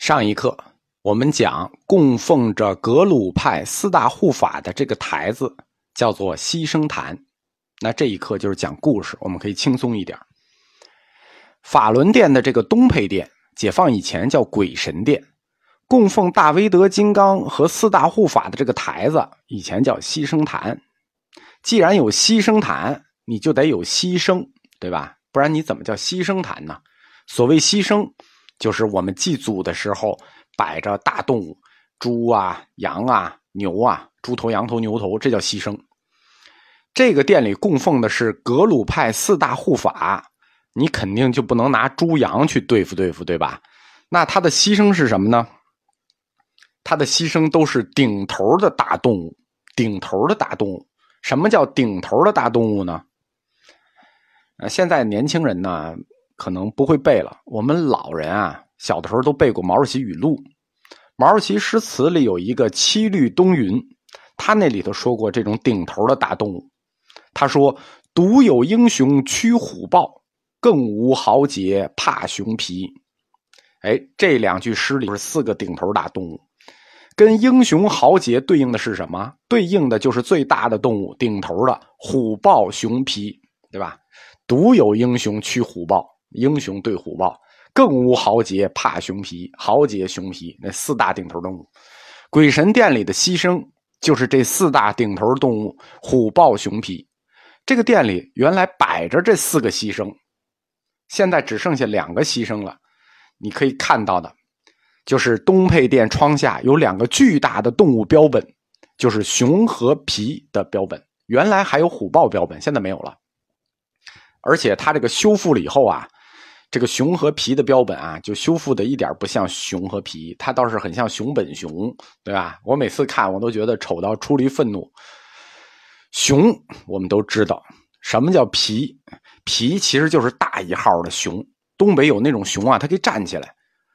上一课我们讲供奉着格鲁派四大护法的这个台子叫做牺牲坛，那这一课就是讲故事，我们可以轻松一点。法轮殿的这个东配殿，解放以前叫鬼神殿，供奉大威德金刚和四大护法的这个台子，以前叫牺牲坛。既然有牺牲坛，你就得有牺牲，对吧？不然你怎么叫牺牲坛呢？所谓牺牲。就是我们祭祖的时候摆着大动物，猪啊、羊啊、牛啊，猪头、羊头、牛头，这叫牺牲。这个店里供奉的是格鲁派四大护法，你肯定就不能拿猪羊去对付对付，对吧？那他的牺牲是什么呢？他的牺牲都是顶头的大动物，顶头的大动物。什么叫顶头的大动物呢？呃，现在年轻人呢？可能不会背了。我们老人啊，小的时候都背过毛主席语录。毛主席诗词里有一个七律东云，他那里头说过这种顶头的大动物。他说：“独有英雄驱虎豹，更无豪杰怕熊皮。”哎，这两句诗里是四个顶头大动物，跟英雄豪杰对应的是什么？对应的就是最大的动物，顶头的虎豹熊皮，对吧？独有英雄驱虎豹。英雄对虎豹，更无豪杰怕熊皮。豪杰熊皮，那四大顶头动物，鬼神殿里的牺牲就是这四大顶头动物虎豹熊皮。这个店里原来摆着这四个牺牲，现在只剩下两个牺牲了。你可以看到的，就是东配殿窗下有两个巨大的动物标本，就是熊和皮的标本。原来还有虎豹标本，现在没有了。而且它这个修复了以后啊。这个熊和皮的标本啊，就修复的一点不像熊和皮，它倒是很像熊本熊，对吧？我每次看我都觉得丑到出离愤怒。熊我们都知道什么叫皮，皮其实就是大一号的熊。东北有那种熊啊，它可以站起来，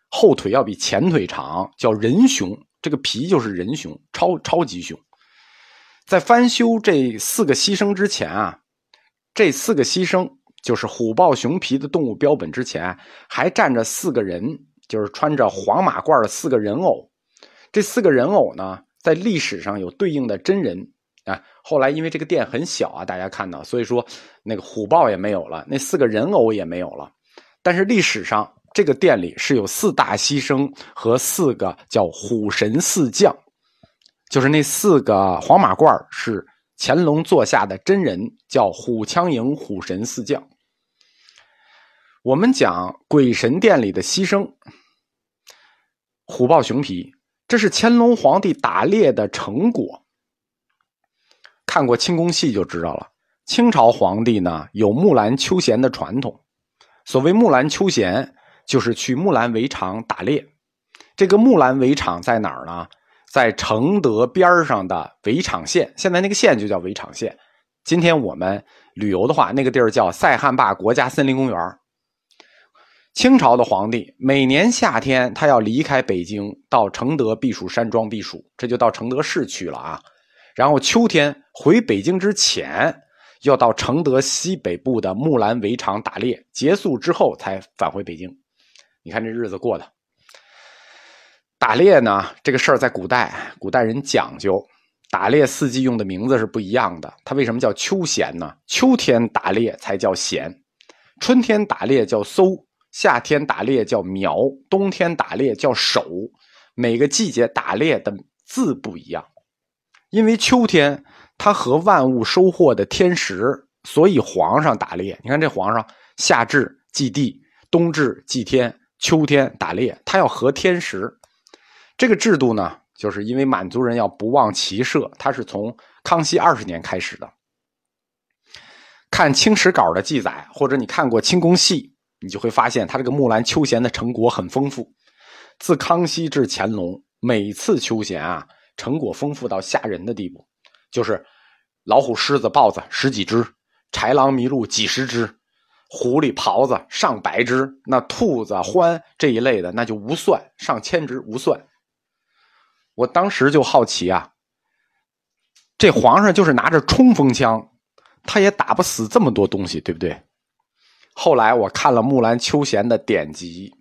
后腿要比前腿长，叫人熊。这个皮就是人熊，超超级熊。在翻修这四个牺牲之前啊，这四个牺牲。就是虎豹熊皮的动物标本之前还站着四个人，就是穿着黄马褂的四个人偶。这四个人偶呢，在历史上有对应的真人啊。后来因为这个店很小啊，大家看到，所以说那个虎豹也没有了，那四个人偶也没有了。但是历史上这个店里是有四大牺牲和四个叫虎神四将，就是那四个黄马褂是乾隆座下的真人，叫虎枪营虎神四将。我们讲鬼神殿里的牺牲，虎豹熊皮，这是乾隆皇帝打猎的成果。看过清宫戏就知道了。清朝皇帝呢有木兰秋闲的传统，所谓木兰秋闲，就是去木兰围场打猎。这个木兰围场在哪儿呢？在承德边上的围场县，现在那个县就叫围场县。今天我们旅游的话，那个地儿叫塞罕坝国家森林公园。清朝的皇帝每年夏天，他要离开北京到承德避暑山庄避暑，这就到承德市去了啊。然后秋天回北京之前，要到承德西北部的木兰围场打猎，结束之后才返回北京。你看这日子过的。打猎呢，这个事儿在古代，古代人讲究，打猎四季用的名字是不一样的。它为什么叫秋闲呢？秋天打猎才叫闲，春天打猎叫搜。夏天打猎叫苗，冬天打猎叫守。每个季节打猎的字不一样，因为秋天它和万物收获的天时，所以皇上打猎。你看这皇上，夏至祭地，冬至祭天，秋天打猎，他要合天时。这个制度呢，就是因为满族人要不忘骑射，他是从康熙二十年开始的。看清史稿的记载，或者你看过清宫戏。你就会发现，他这个木兰秋闲的成果很丰富。自康熙至乾隆，每次秋闲啊，成果丰富到吓人的地步。就是老虎、狮子、豹子十几只，豺狼、麋鹿几十只，狐狸、狍子上百只，那兔子、獾这一类的那就无算，上千只无算。我当时就好奇啊，这皇上就是拿着冲锋枪，他也打不死这么多东西，对不对？后来我看了木兰秋闲的典籍，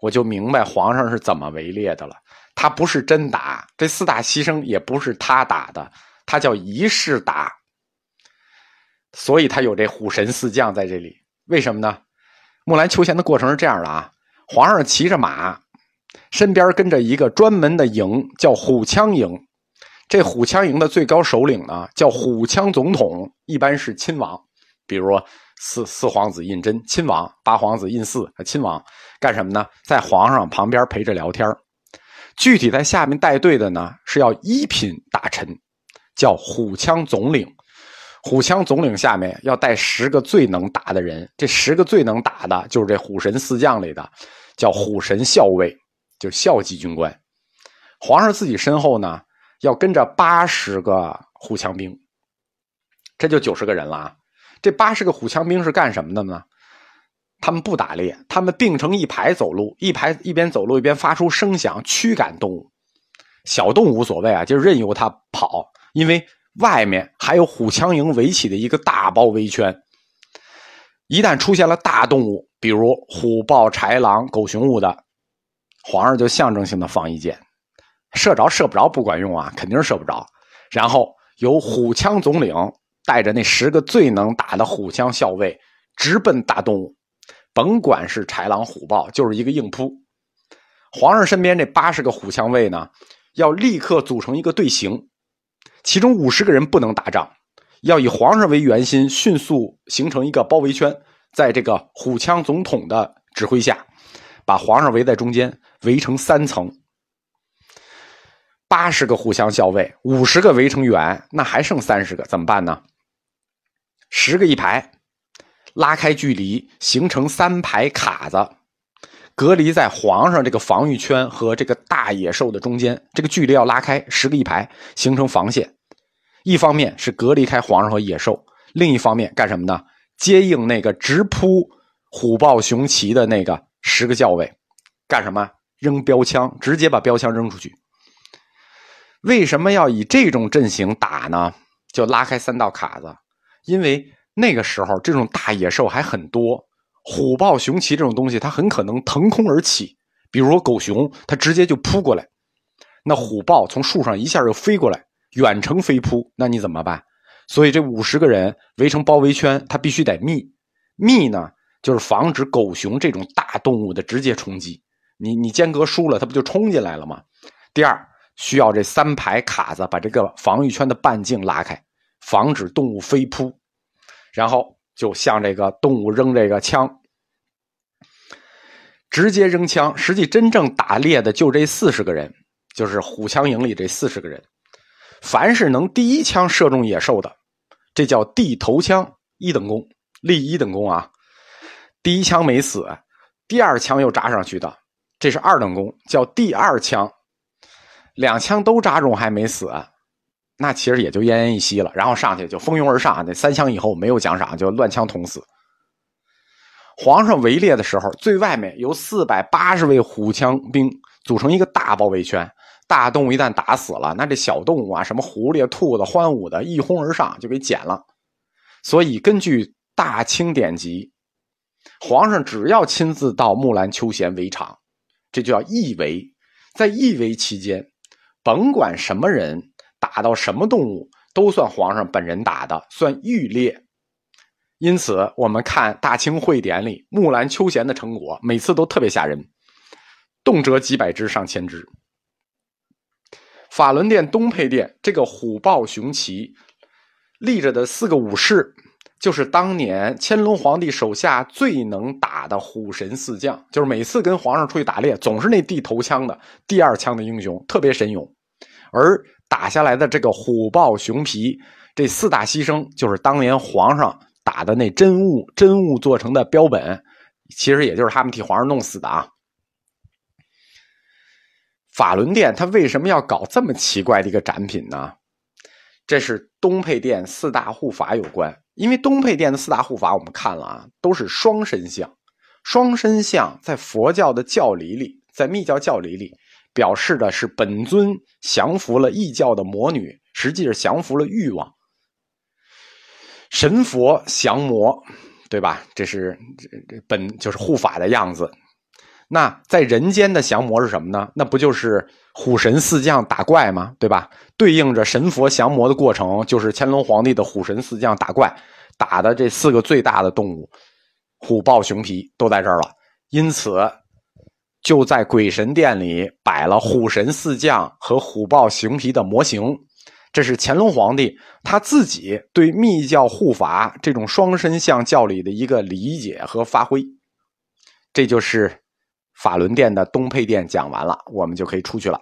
我就明白皇上是怎么围猎的了。他不是真打，这四大牺牲也不是他打的，他叫仪式打。所以他有这虎神四将在这里，为什么呢？木兰秋贤的过程是这样的啊，皇上骑着马，身边跟着一个专门的营，叫虎枪营。这虎枪营的最高首领呢，叫虎枪总统，一般是亲王，比如四四皇子胤禛，亲王；八皇子胤祀，亲王。干什么呢？在皇上旁边陪着聊天具体在下面带队的呢，是要一品大臣，叫虎枪总领。虎枪总领下面要带十个最能打的人，这十个最能打的就是这虎神四将里的，叫虎神校尉，就是校级军官。皇上自己身后呢，要跟着八十个虎枪兵，这就九十个人了。啊。这八十个虎枪兵是干什么的呢？他们不打猎，他们并成一排走路，一排一边走路一边发出声响驱赶动物。小动物无所谓啊，就任由它跑，因为外面还有虎枪营围起的一个大包围圈。一旦出现了大动物，比如虎豹豺狼狗熊物的，皇上就象征性的放一箭，射着射不着不管用啊，肯定是射不着。然后由虎枪总领带着那十个最能打的虎枪校尉直奔大动物。甭管是豺狼虎豹，就是一个硬扑。皇上身边这八十个虎枪卫呢，要立刻组成一个队形，其中五十个人不能打仗，要以皇上为圆心，迅速形成一个包围圈，在这个虎枪总统的指挥下，把皇上围在中间，围成三层。八十个虎枪校尉，五十个围成圆，那还剩三十个，怎么办呢？十个一排。拉开距离，形成三排卡子，隔离在皇上这个防御圈和这个大野兽的中间。这个距离要拉开十个一排，形成防线。一方面是隔离开皇上和野兽，另一方面干什么呢？接应那个直扑虎豹熊骑的那个十个校尉，干什么？扔标枪，直接把标枪扔出去。为什么要以这种阵型打呢？就拉开三道卡子，因为。那个时候，这种大野兽还很多，虎豹熊骑这种东西，它很可能腾空而起。比如说狗熊，它直接就扑过来，那虎豹从树上一下就飞过来，远程飞扑，那你怎么办？所以这五十个人围成包围圈，它必须得密。密呢，就是防止狗熊这种大动物的直接冲击。你你间隔输了，它不就冲进来了吗？第二，需要这三排卡子把这个防御圈的半径拉开，防止动物飞扑。然后就向这个动物扔这个枪，直接扔枪。实际真正打猎的就这四十个人，就是虎枪营里这四十个人。凡是能第一枪射中野兽的，这叫地头枪一等功，立一等功啊。第一枪没死，第二枪又扎上去的，这是二等功，叫第二枪。两枪都扎中还没死。那其实也就奄奄一息了，然后上去就蜂拥而上，那三枪以后没有奖赏，就乱枪捅死。皇上围猎的时候，最外面有四百八十位虎枪兵组成一个大包围圈，大动物一旦打死了，那这小动物啊，什么狐狸、兔子、欢舞的，一哄而上就给捡了。所以根据大清典籍，皇上只要亲自到木兰秋闲围场，这就叫义围。在义围期间，甭管什么人。打到什么动物都算皇上本人打的，算御猎。因此，我们看《大清会典》里木兰秋闲的成果，每次都特别吓人，动辄几百只、上千只。法轮殿东配殿这个虎豹熊旗立着的四个武士，就是当年乾隆皇帝手下最能打的虎神四将，就是每次跟皇上出去打猎，总是那地头枪的第二枪的英雄，特别神勇，而。打下来的这个虎豹熊皮，这四大牺牲就是当年皇上打的那真物，真物做成的标本，其实也就是他们替皇上弄死的啊。法轮殿它为什么要搞这么奇怪的一个展品呢？这是东配殿四大护法有关，因为东配殿的四大护法我们看了啊，都是双身像，双身像在佛教的教理里，在密教教理里。表示的是本尊降服了异教的魔女，实际是降服了欲望。神佛降魔，对吧？这是这本就是护法的样子。那在人间的降魔是什么呢？那不就是虎神四将打怪吗？对吧？对应着神佛降魔的过程，就是乾隆皇帝的虎神四将打怪，打的这四个最大的动物，虎豹熊皮都在这儿了。因此，就在鬼神殿里摆了虎神四将和虎豹熊皮的模型。这是乾隆皇帝他自己对密教护法这种双身像教理的一个理解和发挥。这就是。法轮殿的东配殿讲完了，我们就可以出去了。